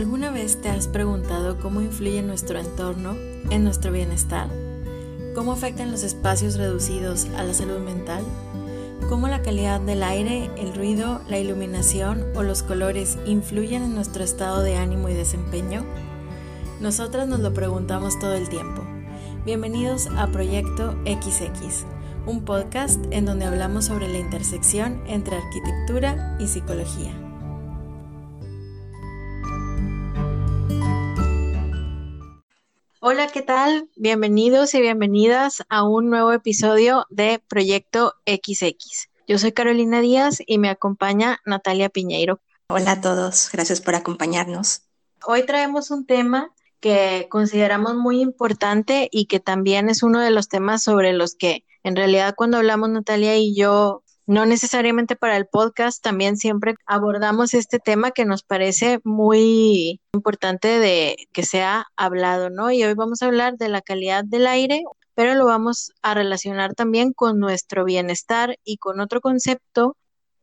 ¿Alguna vez te has preguntado cómo influye nuestro entorno en nuestro bienestar? ¿Cómo afectan los espacios reducidos a la salud mental? ¿Cómo la calidad del aire, el ruido, la iluminación o los colores influyen en nuestro estado de ánimo y desempeño? Nosotras nos lo preguntamos todo el tiempo. Bienvenidos a Proyecto XX, un podcast en donde hablamos sobre la intersección entre arquitectura y psicología. Hola, ¿qué tal? Bienvenidos y bienvenidas a un nuevo episodio de Proyecto XX. Yo soy Carolina Díaz y me acompaña Natalia Piñeiro. Hola a todos, gracias por acompañarnos. Hoy traemos un tema que consideramos muy importante y que también es uno de los temas sobre los que en realidad cuando hablamos Natalia y yo no necesariamente para el podcast, también siempre abordamos este tema que nos parece muy importante de que sea hablado, ¿no? Y hoy vamos a hablar de la calidad del aire, pero lo vamos a relacionar también con nuestro bienestar y con otro concepto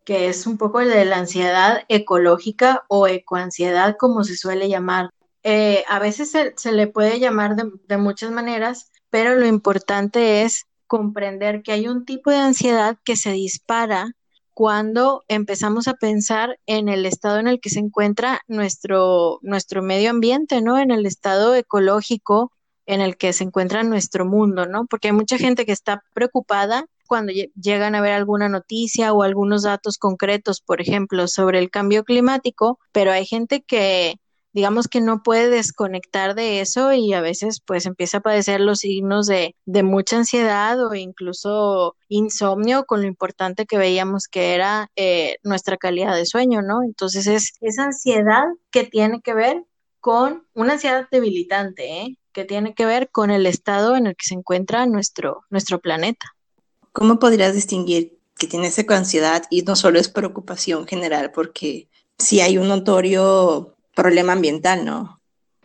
que es un poco el de la ansiedad ecológica o ecoansiedad, como se suele llamar. Eh, a veces se, le puede llamar de muchas maneras, pero lo importante es comprender que hay un tipo de ansiedad que se dispara cuando empezamos a pensar en el estado en el que se encuentra nuestro, nuestro medio ambiente, ¿no? En el estado ecológico en el que se encuentra nuestro mundo, ¿no? Porque hay mucha gente que está preocupada cuando llegan a ver alguna noticia o algunos datos concretos, por ejemplo, sobre el cambio climático, pero hay gente que digamos que no puede desconectar de eso y a veces pues empieza a padecer los signos de, mucha ansiedad o incluso insomnio con lo importante que veíamos que era eh, nuestra calidad de sueño, ¿no? Entonces es esa ansiedad que tiene que ver con una ansiedad debilitante, ¿eh? que tiene que ver con el estado en el que se encuentra nuestro, nuestro planeta. ¿Cómo podrías distinguir que tiene esa ansiedad y no solo es preocupación general? Porque si hay un notorio problema ambiental, ¿no?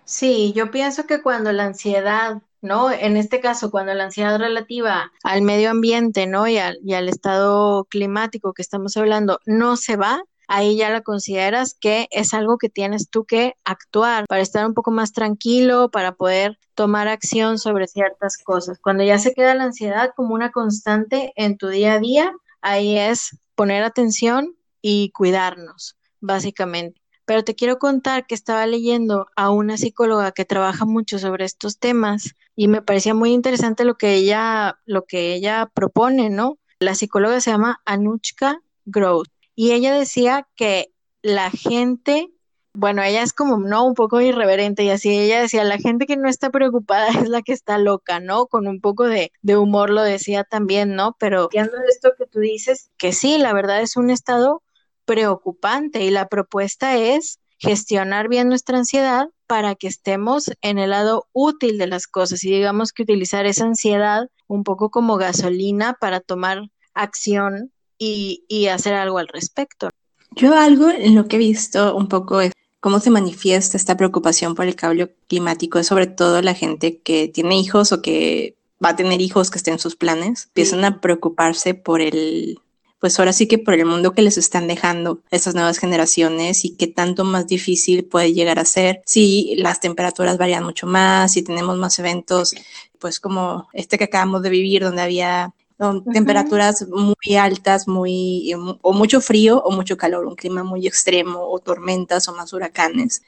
Sí, yo pienso que cuando la ansiedad, ¿no? En este caso, cuando la ansiedad relativa al medio ambiente, ¿no? Y al, y al estado climático que estamos hablando no se va, ahí ya la consideras que es algo que tienes tú que actuar para estar un poco más tranquilo, para poder tomar acción sobre ciertas cosas. Cuando ya se queda la ansiedad como una constante en tu día a día, ahí es poner atención y cuidarnos, básicamente. Pero te quiero contar que estaba leyendo a una psicóloga que trabaja mucho sobre estos temas y me parecía muy interesante lo que ella, lo que ella propone, ¿no? La psicóloga se llama Anuchka Gross y ella decía que la gente bueno, ella es como, ¿no? Un poco irreverente y así ella decía, la gente que no está preocupada es la que está loca, ¿no? Con un poco de, de humor lo decía también, ¿no? Pero viendo esto que tú dices, que sí, la verdad es un estado preocupante y la propuesta es gestionar bien nuestra ansiedad para que estemos en el lado útil de las cosas y digamos que utilizar esa ansiedad un poco como gasolina para tomar acción y, y hacer algo al respecto. Yo algo en lo que he visto un poco es cómo se manifiesta esta preocupación por el cambio climático, sobre todo la gente que tiene hijos o que va a tener hijos que estén en sus planes, empiezan a preocuparse por el pues ahora sí que por el mundo que les están dejando estas nuevas generaciones y qué tanto más difícil puede llegar a ser. Si las temperaturas varían mucho más, si tenemos más eventos, pues como este que acabamos de vivir, donde había temperaturas muy altas, muy o mucho frío o mucho calor, un clima muy extremo o tormentas o más huracanes.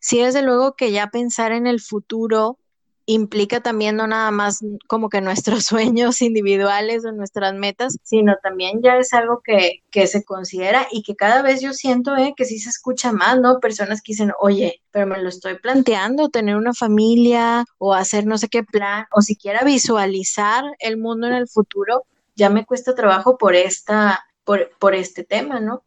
Sí, desde luego que ya pensar en el futuro implica también no nada más como que nuestros sueños individuales o nuestras metas, sino también ya es algo que, que se considera y que cada vez yo siento eh, que sí se escucha más, ¿no? Personas que dicen, oye, pero me lo estoy planteando, tener una familia o hacer no sé qué plan, o siquiera visualizar el mundo en el futuro, ya me cuesta trabajo por esta, por, por este tema, ¿no?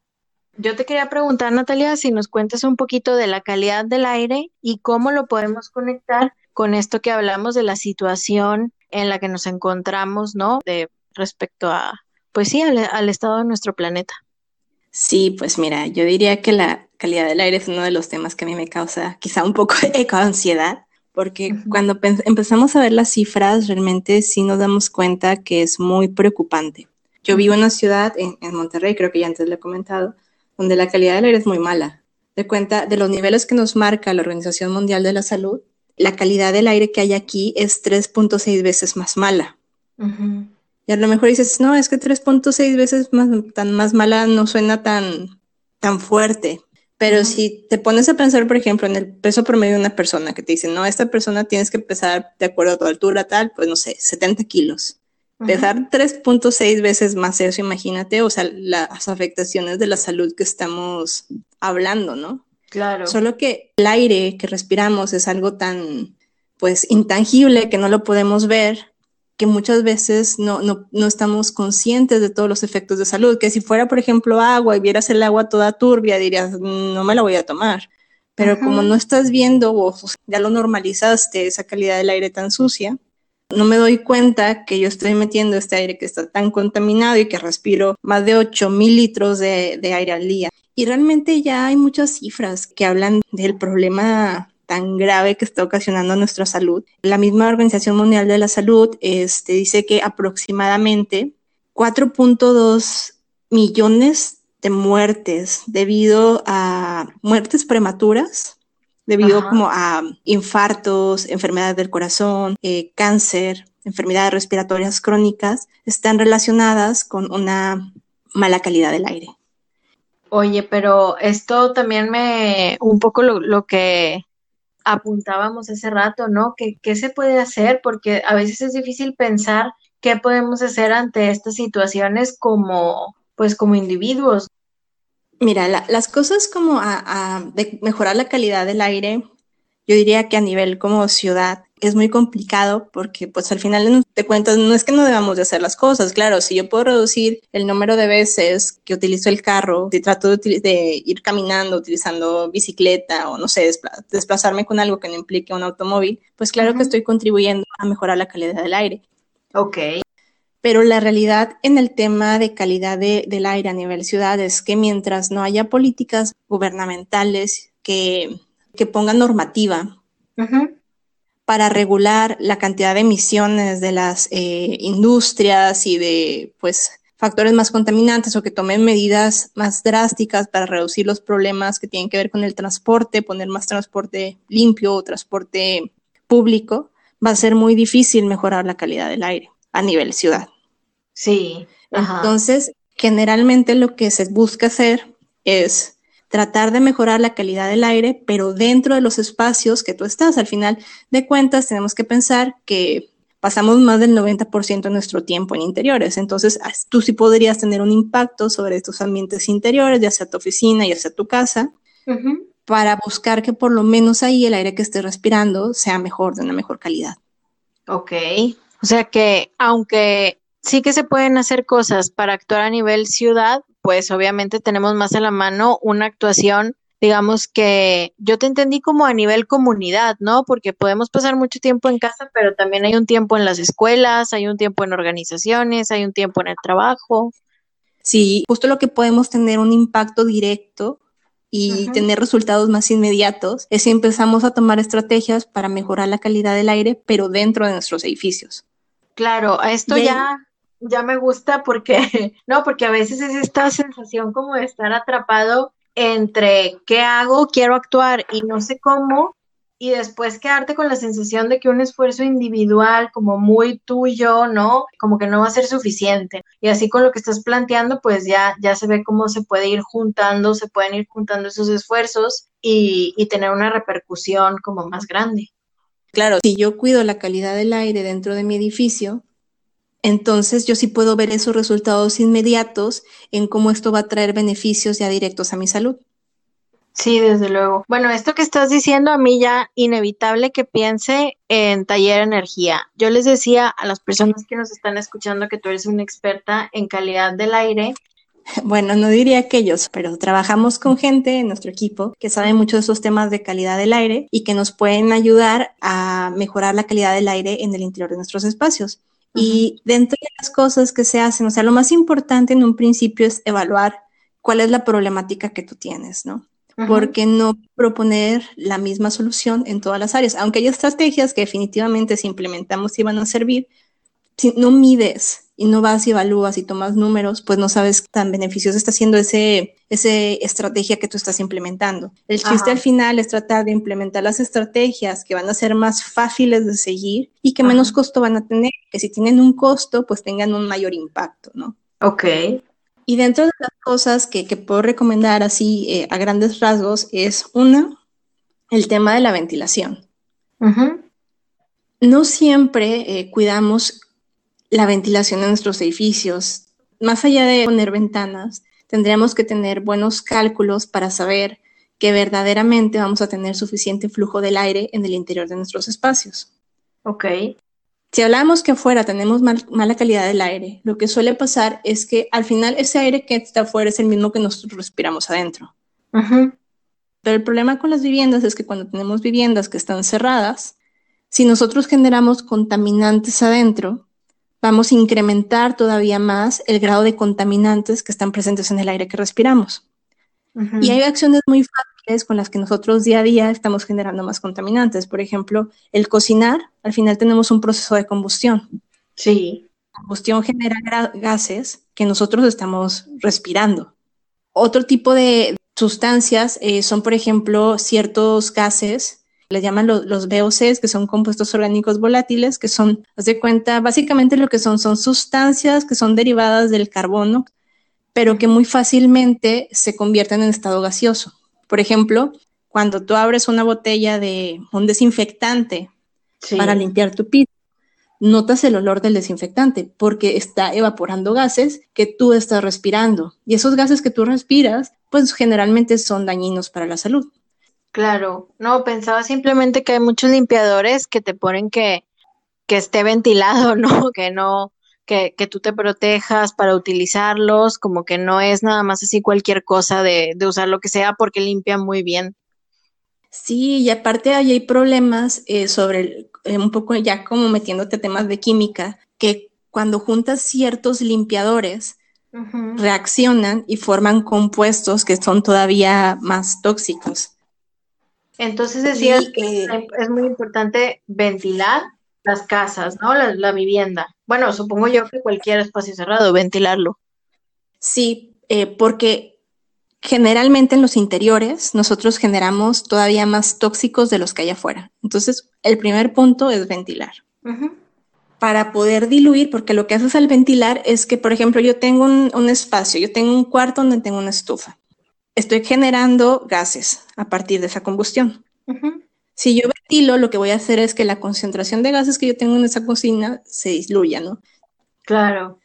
Yo te quería preguntar, Natalia, si nos cuentas un poquito de la calidad del aire y cómo lo podemos conectar con esto que hablamos de la situación en la que nos encontramos, ¿no? De respecto a, pues sí, al, estado de nuestro planeta. Sí, pues mira, yo diría que la calidad del aire es uno de los temas que a mí me causa quizá un poco de ansiedad, porque cuando empezamos a ver las cifras, realmente sí nos damos cuenta que es muy preocupante. Yo vivo en una ciudad, en, en Monterrey, creo que ya antes lo he comentado, donde la calidad del aire es muy mala De cuenta de los niveles que nos marca la Organización Mundial de la Salud, la calidad del aire que hay aquí es 3.6 veces más mala. Y a lo mejor dices, no, es que 3.6 veces más, tan más mala no suena tan, tan fuerte. Pero si te pones a pensar, por ejemplo, en el peso promedio de una persona que te dice, no, esta persona tienes que pesar de acuerdo a tu altura, tal, pues no sé, 70 kilos. Pesar 3.6 veces más eso, imagínate, o sea, las afectaciones de la salud que estamos hablando, ¿no? Claro. Solo que el aire que respiramos es algo tan, pues, intangible que no lo podemos ver que muchas veces no, no, no, estamos conscientes de todos los efectos de salud, que si fuera, por ejemplo, agua y vieras el agua toda turbia, dirías, no me la voy a tomar. Pero como no estás viendo o ya lo normalizaste, esa calidad del aire tan sucia, no me doy cuenta que yo estoy metiendo este aire que está tan contaminado y que respiro más de 8 mil litros de, aire al día. Y realmente ya hay muchas cifras que hablan del problema tan grave que está ocasionando nuestra salud. La misma Organización Mundial de la Salud este, dice que aproximadamente 4.2 millones de muertes debido a muertes prematuras, debido como a infartos, enfermedades del corazón, eh, cáncer, enfermedades respiratorias crónicas, están relacionadas con una mala calidad del aire. Oye, pero esto también me, un poco lo que apuntábamos hace rato, ¿no? ¿Qué, ¿Qué, se puede hacer? Porque a veces es difícil pensar qué podemos hacer ante estas situaciones como, pues, como individuos. Mira, las cosas como a, de mejorar la calidad del aire, yo diría que a nivel como ciudad es muy complicado porque pues al final te cuentas, no es que no debamos de hacer las cosas, claro, si yo puedo reducir el número de veces que utilizo el carro, si trato de, ir caminando, utilizando bicicleta o no sé, desplazarme con algo que no implique un automóvil, pues claro que estoy contribuyendo a mejorar la calidad del aire. Ok. Pero la realidad en el tema de calidad del aire a nivel ciudad es que mientras no haya políticas gubernamentales que, que pongan normativa, para regular la cantidad de emisiones de las eh, industrias y de pues factores más contaminantes o que tomen medidas más drásticas para reducir los problemas que tienen que ver con el transporte, poner más transporte limpio o transporte público, va a ser muy difícil mejorar la calidad del aire a nivel ciudad. Sí. Entonces, generalmente lo que se busca hacer es tratar de mejorar la calidad del aire, pero dentro de los espacios que tú estás. Al final de cuentas, tenemos que pensar que pasamos más del 90% de nuestro tiempo en interiores. Entonces, tú sí podrías tener un impacto sobre tus ambientes interiores, ya sea tu oficina, ya sea tu casa, para buscar que por lo menos ahí el aire que estés respirando sea mejor, de una mejor calidad. Ok. O sea que aunque sí que se pueden hacer cosas para actuar a nivel ciudad, pues obviamente tenemos más a la mano una actuación, digamos que yo te entendí como a nivel comunidad, ¿no? Porque podemos pasar mucho tiempo en casa, pero también hay un tiempo en las escuelas, hay un tiempo en organizaciones, hay un tiempo en el trabajo. Sí, justo lo que podemos tener un impacto directo y tener resultados más inmediatos es si empezamos a tomar estrategias para mejorar la calidad del aire, pero dentro de nuestros edificios. Claro, esto ya ya me gusta porque, no, porque a veces es esta sensación como de estar atrapado entre qué hago, quiero actuar y no sé cómo, y después quedarte con la sensación de que un esfuerzo individual como muy tuyo, ¿no? Como que no va a ser suficiente. Y así con lo que estás planteando, pues ya, ya se ve cómo se puede ir juntando, se pueden ir juntando esos esfuerzos y, y tener una repercusión como más grande. Claro, si yo cuido la calidad del aire dentro de mi edificio, entonces yo sí puedo ver esos resultados inmediatos en cómo esto va a traer beneficios ya directos a mi salud. Sí, desde luego. Bueno, esto que estás diciendo a mí ya inevitable que piense en taller energía. Yo les decía a las personas que nos están escuchando que tú eres una experta en calidad del aire. Bueno, no diría aquellos, pero trabajamos con gente en nuestro equipo que sabe mucho de esos temas de calidad del aire y que nos pueden ayudar a mejorar la calidad del aire en el interior de nuestros espacios. Y dentro de las cosas que se hacen, o sea, lo más importante en un principio es evaluar cuál es la problemática que tú tienes, ¿no? Porque no proponer la misma solución en todas las áreas, aunque hay estrategias que definitivamente si implementamos iban a servir, si no mides y no vas y evalúas y tomas números, pues no sabes qué tan beneficioso está siendo ese, ese estrategia que tú estás implementando. El chiste al final es tratar de implementar las estrategias que van a ser más fáciles de seguir y que menos costo van a tener, que si tienen un costo, pues tengan un mayor impacto, ¿no? Ok. Y dentro de las cosas que, puedo recomendar así eh, a grandes rasgos es una, el tema de la ventilación. No siempre eh, cuidamos la ventilación en nuestros edificios. Más allá de poner ventanas, tendríamos que tener buenos cálculos para saber que verdaderamente vamos a tener suficiente flujo del aire en el interior de nuestros espacios. Ok. Si hablamos que afuera tenemos mala calidad del aire, lo que suele pasar es que al final ese aire que está afuera es el mismo que nosotros respiramos adentro. Pero el problema con las viviendas es que cuando tenemos viviendas que están cerradas, si nosotros generamos contaminantes adentro, vamos a incrementar todavía más el grado de contaminantes que están presentes en el aire que respiramos. Y hay acciones muy fáciles con las que nosotros día a día estamos generando más contaminantes. Por ejemplo, el cocinar, al final tenemos un proceso de combustión. Sí. La combustión genera gases que nosotros estamos respirando. Otro tipo de sustancias eh, son, por ejemplo, ciertos gases les llaman los VOCs, que son compuestos orgánicos volátiles, que son, haz de cuenta, básicamente lo que son son sustancias que son derivadas del carbono, pero que muy fácilmente se convierten en estado gaseoso. Por ejemplo, cuando tú abres una botella de un desinfectante para limpiar tu piso, notas el olor del desinfectante porque está evaporando gases que tú estás respirando. Y esos gases que tú respiras, pues generalmente son dañinos para la salud. Claro, no, pensaba simplemente que hay muchos limpiadores que te ponen que, que esté ventilado, ¿no? Que no, que, que tú te protejas para utilizarlos, como que no es nada más así cualquier cosa de, de usar lo que sea porque limpian muy bien. Sí, y aparte ahí hay problemas eh, sobre eh, un poco ya como metiéndote temas de química, que cuando juntas ciertos limpiadores, reaccionan y forman compuestos que son todavía más tóxicos. Entonces decías que es muy importante ventilar las casas, ¿no? La, vivienda. Bueno, supongo yo que cualquier espacio cerrado, ventilarlo. Sí, eh, porque generalmente en los interiores nosotros generamos todavía más tóxicos de los que hay afuera. Entonces, el primer punto es ventilar. Para poder diluir, porque lo que haces al ventilar es que, por ejemplo, yo tengo un, un espacio, yo tengo un cuarto donde tengo una estufa estoy generando gases a partir de esa combustión. Si yo ventilo, lo que voy a hacer es que la concentración de gases que yo tengo en esa cocina se disluya, ¿no? Claro.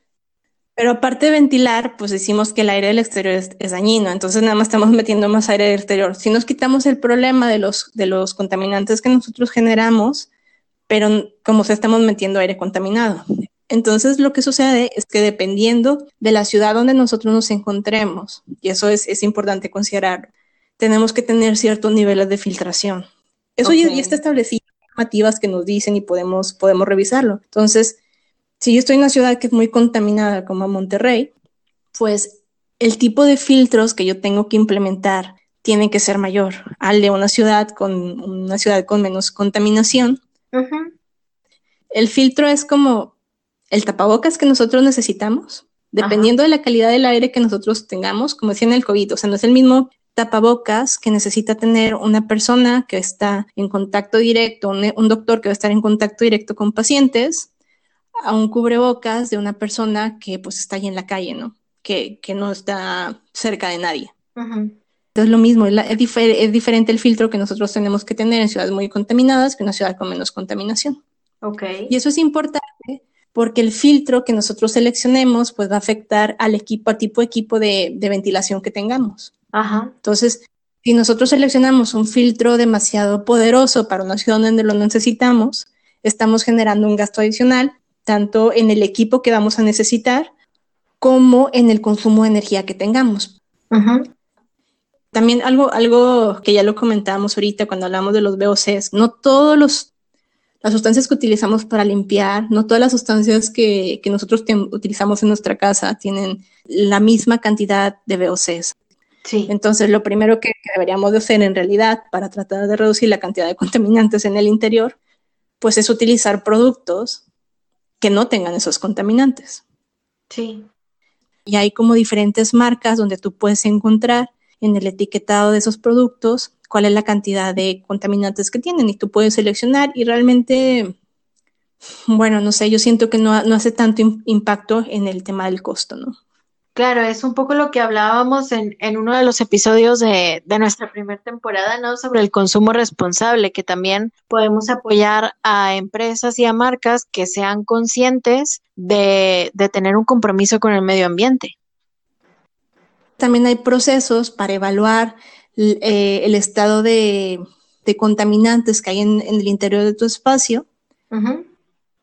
Pero aparte de ventilar, pues decimos que el aire del exterior es, dañino, entonces nada más estamos metiendo más aire del exterior. Si nos quitamos el problema de los, de los contaminantes que nosotros generamos, pero como se estamos metiendo aire contaminado. Entonces, lo que sucede es que dependiendo de la ciudad donde nosotros nos encontremos, y eso es, importante considerar, tenemos que tener ciertos niveles de filtración. Eso ya, está establecido normativas que nos dicen y podemos, podemos revisarlo. Entonces, si yo estoy en una ciudad que es muy contaminada como Monterrey, pues el tipo de filtros que yo tengo que implementar tiene que ser mayor al de una ciudad con una ciudad con menos contaminación. El filtro es como el tapabocas que nosotros necesitamos, dependiendo de la calidad del aire que nosotros tengamos, como decía en el COVID, o sea, no es el mismo tapabocas que necesita tener una persona que está en contacto directo, un, doctor que va a estar en contacto directo con pacientes, a un cubrebocas de una persona que pues está ahí en la calle, ¿no? Que, no está cerca de nadie. Entonces lo mismo, es, es, diferente el filtro que nosotros tenemos que tener en ciudades muy contaminadas que en una ciudad con menos contaminación. Ok. Y eso es importante porque el filtro que nosotros seleccionemos pues va a afectar al equipo, al tipo de equipo de, ventilación que tengamos. Ajá. Entonces, si nosotros seleccionamos un filtro demasiado poderoso para una ciudad donde lo necesitamos, estamos generando un gasto adicional, tanto en el equipo que vamos a necesitar como en el consumo de energía que tengamos. Ajá. También algo, algo que ya lo comentábamos ahorita cuando hablamos de los VOCs, no todos los las sustancias que utilizamos para limpiar, no todas las sustancias que, nosotros utilizamos en nuestra casa tienen la misma cantidad de VOCs. Sí. Entonces, lo primero que deberíamos de hacer en realidad para tratar de reducir la cantidad de contaminantes en el interior, pues es utilizar productos que no tengan esos contaminantes. Sí. Y hay como diferentes marcas donde tú puedes encontrar en el etiquetado de esos productos cuál es la cantidad de contaminantes que tienen y tú puedes seleccionar y realmente, bueno, no sé, yo siento que no, no hace tanto impacto en el tema del costo, ¿no? Claro, es un poco lo que hablábamos en, en uno de los episodios de, de nuestra primera temporada, ¿no? Sobre el consumo responsable, que también podemos apoyar a empresas y a marcas que sean conscientes de, de tener un compromiso con el medio ambiente. También hay procesos para evaluar eh, el estado de, de, contaminantes que hay en, en, el interior de tu espacio.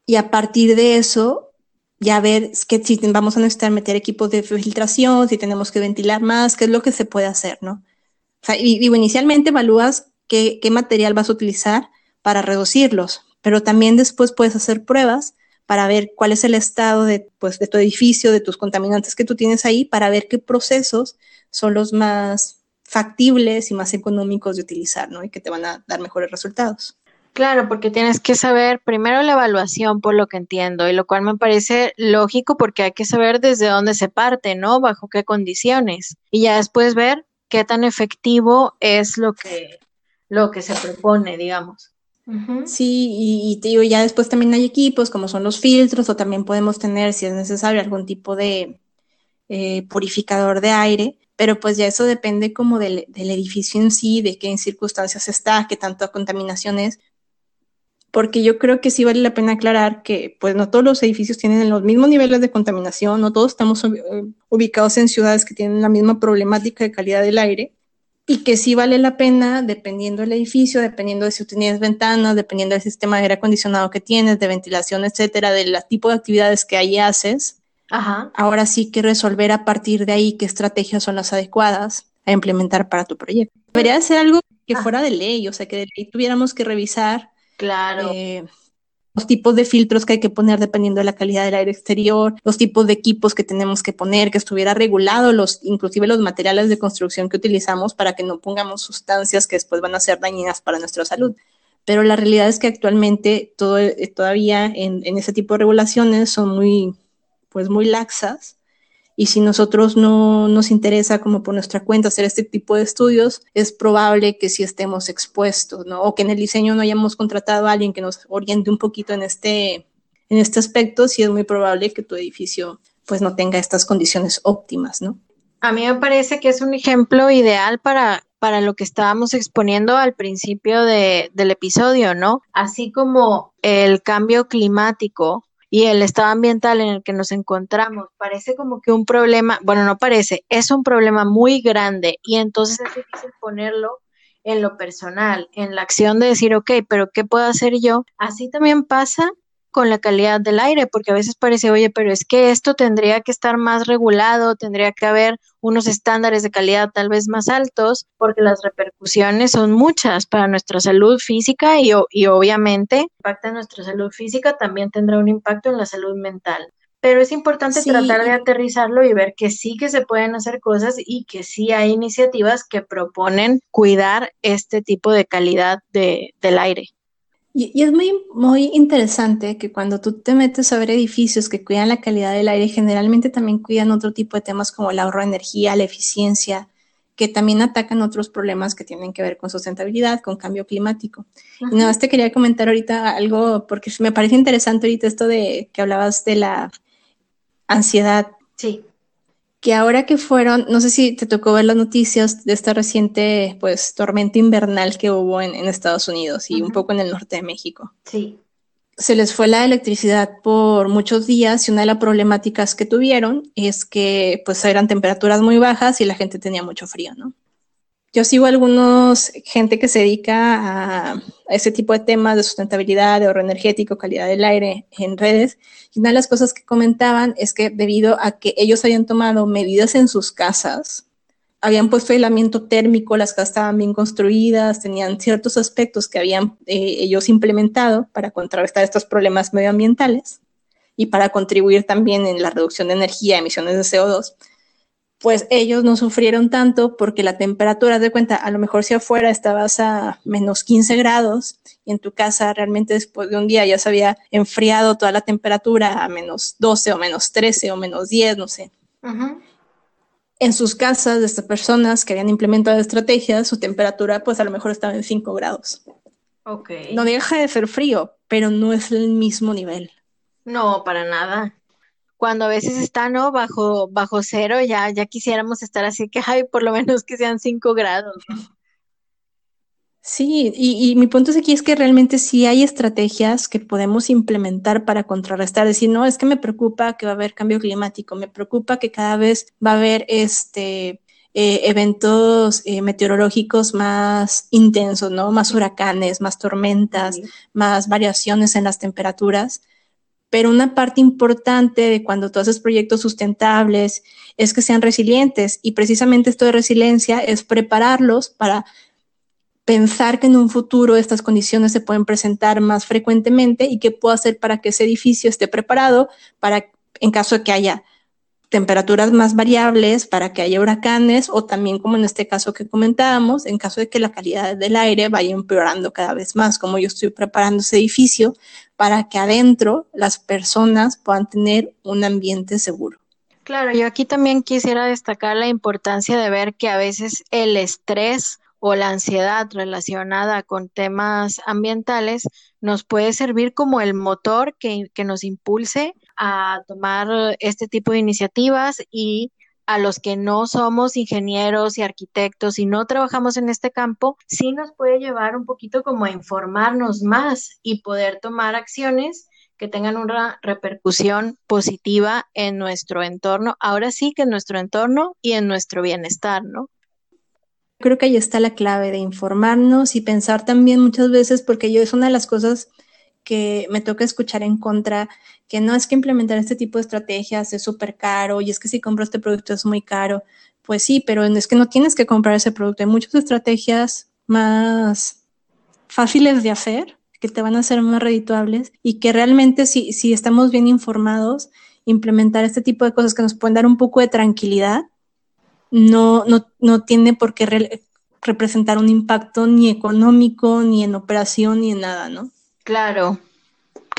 Y a partir de eso, ya ver que si vamos a necesitar meter equipos de filtración, si tenemos que ventilar más, qué es lo que se puede hacer, ¿no? O sea, y, inicialmente evalúas qué, qué material vas a utilizar para reducirlos, pero también después puedes hacer pruebas para ver cuál es el estado de, pues, de tu edificio, de tus contaminantes que tú tienes ahí, para ver qué procesos son los más factibles y más económicos de utilizar, ¿no? Y que te van a dar mejores resultados. Claro, porque tienes que saber primero la evaluación, por lo que entiendo, y lo cual me parece lógico porque hay que saber desde dónde se parte, ¿no? Bajo qué condiciones. Y ya después ver qué tan efectivo es lo que, lo que se propone, digamos. Sí, y, y, te digo, ya después también hay equipos como son los filtros, o también podemos tener, si es necesario, algún tipo de eh, purificador de aire, pero pues ya eso depende como del, del edificio en sí, de qué circunstancias está, qué tanta contaminación es, porque yo creo que sí vale la pena aclarar que pues no todos los edificios tienen los mismos niveles de contaminación, no todos estamos eh, ubicados en ciudades que tienen la misma problemática de calidad del aire y que sí vale la pena dependiendo del edificio, dependiendo de si tienes ventanas, dependiendo del sistema de aire acondicionado que tienes, de ventilación, etcétera, del tipo de actividades que ahí haces. Ajá. Ahora sí que resolver a partir de ahí qué estrategias son las adecuadas a implementar para tu proyecto. Debería ser algo que fuera de ley, o sea, que de ley tuviéramos que revisar Claro. Eh, los tipos de filtros que hay que poner dependiendo de la calidad del aire exterior, los tipos de equipos que tenemos que poner, que estuviera regulado, los, inclusive los materiales de construcción que utilizamos para que no pongamos sustancias que después van a ser dañinas para nuestra salud. Pero la realidad es que actualmente todo, eh, todavía en, en ese tipo de regulaciones son muy, pues muy laxas y si nosotros no nos interesa como por nuestra cuenta hacer este tipo de estudios, es probable que sí estemos expuestos, ¿no? O que en el diseño no hayamos contratado a alguien que nos oriente un poquito en este, en este aspecto, sí es muy probable que tu edificio pues no tenga estas condiciones óptimas, ¿no? A mí me parece que es un ejemplo ideal para, para lo que estábamos exponiendo al principio de, del episodio, ¿no? Así como el cambio climático y el estado ambiental en el que nos encontramos parece como que un problema, bueno, no parece, es un problema muy grande y entonces es difícil ponerlo en lo personal, en la acción de decir, ok, pero ¿qué puedo hacer yo? Así también pasa con la calidad del aire, porque a veces parece, oye, pero es que esto tendría que estar más regulado, tendría que haber unos estándares de calidad tal vez más altos, porque las repercusiones son muchas para nuestra salud física y, y obviamente impacta en nuestra salud física, también tendrá un impacto en la salud mental. Pero es importante sí. tratar de aterrizarlo y ver que sí que se pueden hacer cosas y que sí hay iniciativas que proponen cuidar este tipo de calidad de, del aire. Y, y, es muy, muy interesante que cuando tú te metes a ver edificios que cuidan la calidad del aire, generalmente también cuidan otro tipo de temas como el ahorro de energía, la eficiencia, que también atacan otros problemas que tienen que ver con sustentabilidad, con cambio climático. Y nada más te quería comentar ahorita algo, porque me parece interesante ahorita esto de que hablabas de la ansiedad. Sí que ahora que fueron, no sé si te tocó ver las noticias de esta reciente pues tormenta invernal que hubo en, en Estados Unidos y uh -huh. un poco en el norte de México. Sí. Se les fue la electricidad por muchos días y una de las problemáticas que tuvieron es que pues eran temperaturas muy bajas y la gente tenía mucho frío, ¿no? Yo sigo algunos gente que se dedica a, a ese tipo de temas de sustentabilidad, de ahorro energético, calidad del aire en redes. Y una de las cosas que comentaban es que debido a que ellos habían tomado medidas en sus casas, habían puesto aislamiento térmico, las casas estaban bien construidas, tenían ciertos aspectos que habían eh, ellos implementado para contrarrestar estos problemas medioambientales y para contribuir también en la reducción de energía, emisiones de CO2 pues ellos no sufrieron tanto porque la temperatura, de cuenta, a lo mejor si afuera estabas a menos 15 grados y en tu casa realmente después de un día ya se había enfriado toda la temperatura a menos 12 o menos 13 o menos 10, no sé. En sus casas de estas personas que habían implementado estrategias, su temperatura pues a lo mejor estaba en 5 grados. Okay. No deja de ser frío, pero no es el mismo nivel. No, para nada cuando a veces está, ¿no? Bajo, bajo cero, ya, ya quisiéramos estar así que, ay, por lo menos que sean cinco grados, Sí, y, mi punto es aquí es que realmente sí hay estrategias que podemos implementar para contrarrestar, decir, no, es que me preocupa que va a haber cambio climático, me preocupa que cada vez va a haber este eh, eventos eh, meteorológicos más intensos, ¿no? Más huracanes, más tormentas, más variaciones en las temperaturas pero una parte importante de cuando tú haces proyectos sustentables es que sean resilientes. Y precisamente esto de resiliencia es prepararlos para pensar que en un futuro estas condiciones se pueden presentar más frecuentemente y qué puedo hacer para que ese edificio esté preparado para en caso de que haya temperaturas más variables para que haya huracanes o también como en este caso que comentábamos, en caso de que la calidad del aire vaya empeorando cada vez más, como yo estoy preparando ese edificio para que adentro las personas puedan tener un ambiente seguro. Claro, yo aquí también quisiera destacar la importancia de ver que a veces el estrés o la ansiedad relacionada con temas ambientales nos puede servir como el motor que, nos impulse a tomar este tipo de iniciativas y a los que no somos ingenieros y arquitectos y no trabajamos en este campo, sí nos puede llevar un poquito como a informarnos más y poder tomar acciones que tengan una repercusión positiva en nuestro entorno, ahora sí que en nuestro entorno y en nuestro bienestar, ¿no? Creo que ahí está la clave de informarnos y pensar también muchas veces, porque yo es una de las cosas que me toca escuchar en contra, que no es que implementar este tipo de estrategias es súper caro y es que si compro este producto es muy caro. Pues sí, pero es que no tienes que comprar ese producto. Hay muchas estrategias más fáciles de hacer, que te van a ser más redituables y que realmente si, si estamos bien informados, implementar este tipo de cosas que nos pueden dar un poco de tranquilidad, no, no, no tiene por qué representar un impacto ni económico, ni en operación, ni en nada, ¿no? Claro,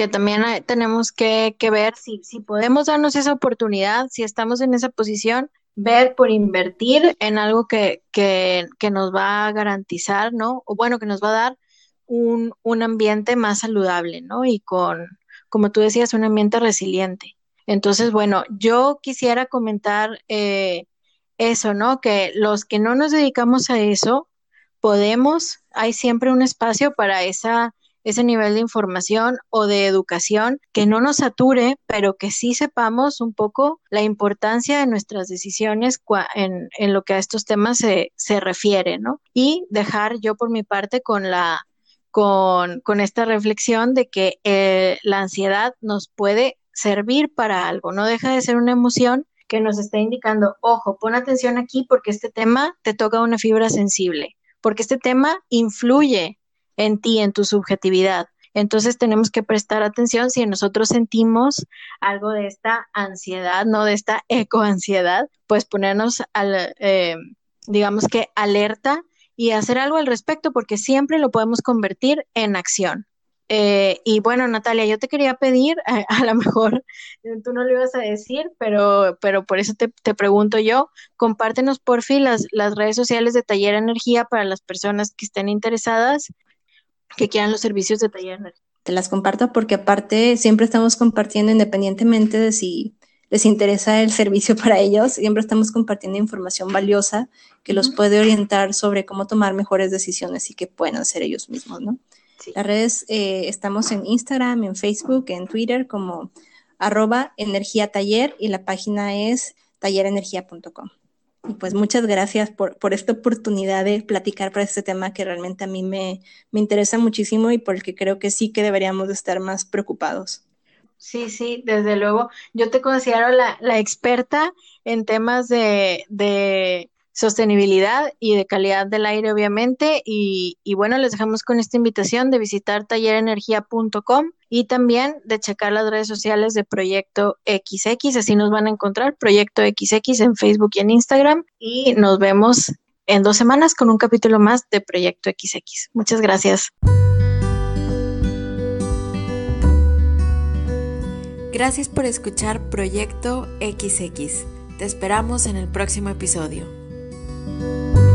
que también tenemos que, ver si, si podemos darnos esa oportunidad, si estamos en esa posición, ver por invertir en algo que, que, que nos va a garantizar, ¿no? O bueno, que nos va a dar un, un ambiente más saludable, ¿no? Y con, como tú decías, un ambiente resiliente. Entonces, bueno, yo quisiera comentar eh, eso, ¿no? Que los que no nos dedicamos a eso, podemos, hay siempre un espacio para esa ese nivel de información o de educación que no nos sature, pero que sí sepamos un poco la importancia de nuestras decisiones en, en lo que a estos temas se, se refiere, ¿no? Y dejar yo por mi parte con la con, con esta reflexión de que eh, la ansiedad nos puede servir para algo, no deja de ser una emoción que nos está indicando, ojo, pon atención aquí porque este tema te toca una fibra sensible, porque este tema influye en ti, en tu subjetividad. Entonces tenemos que prestar atención si nosotros sentimos algo de esta ansiedad, no de esta ecoansiedad, pues ponernos al, eh, digamos que alerta y hacer algo al respecto porque siempre lo podemos convertir en acción. Eh, y bueno, Natalia, yo te quería pedir, a, lo mejor tú no lo ibas a decir, pero, pero por eso te, te pregunto yo, compártenos por fin las, las redes sociales de Taller Energía para las personas que estén interesadas que quieran los servicios de taller. Te las comparto porque aparte siempre estamos compartiendo independientemente de si les interesa el servicio para ellos, siempre estamos compartiendo información valiosa que los puede orientar sobre cómo tomar mejores decisiones y que pueden hacer ellos mismos, ¿no? Las redes, eh, estamos en Instagram, en Facebook, en Twitter como arroba energía taller y la página es tallerenergía.com. Pues muchas gracias por, por, esta oportunidad de platicar para este tema que realmente a mí me, me interesa muchísimo y por el que creo que sí que deberíamos de estar más preocupados. Sí, sí, desde luego. Yo te considero la, la experta en temas de, de sostenibilidad y de calidad del aire, obviamente. Y, bueno, les dejamos con esta invitación de visitar tallerenergía.com y también de checar las redes sociales de Proyecto XX. Así nos van a encontrar, Proyecto XX en Facebook y en Instagram. Y nos vemos en dos semanas con un capítulo más de Proyecto XX. Muchas gracias. Gracias por escuchar Proyecto XX. Te esperamos en el próximo episodio. you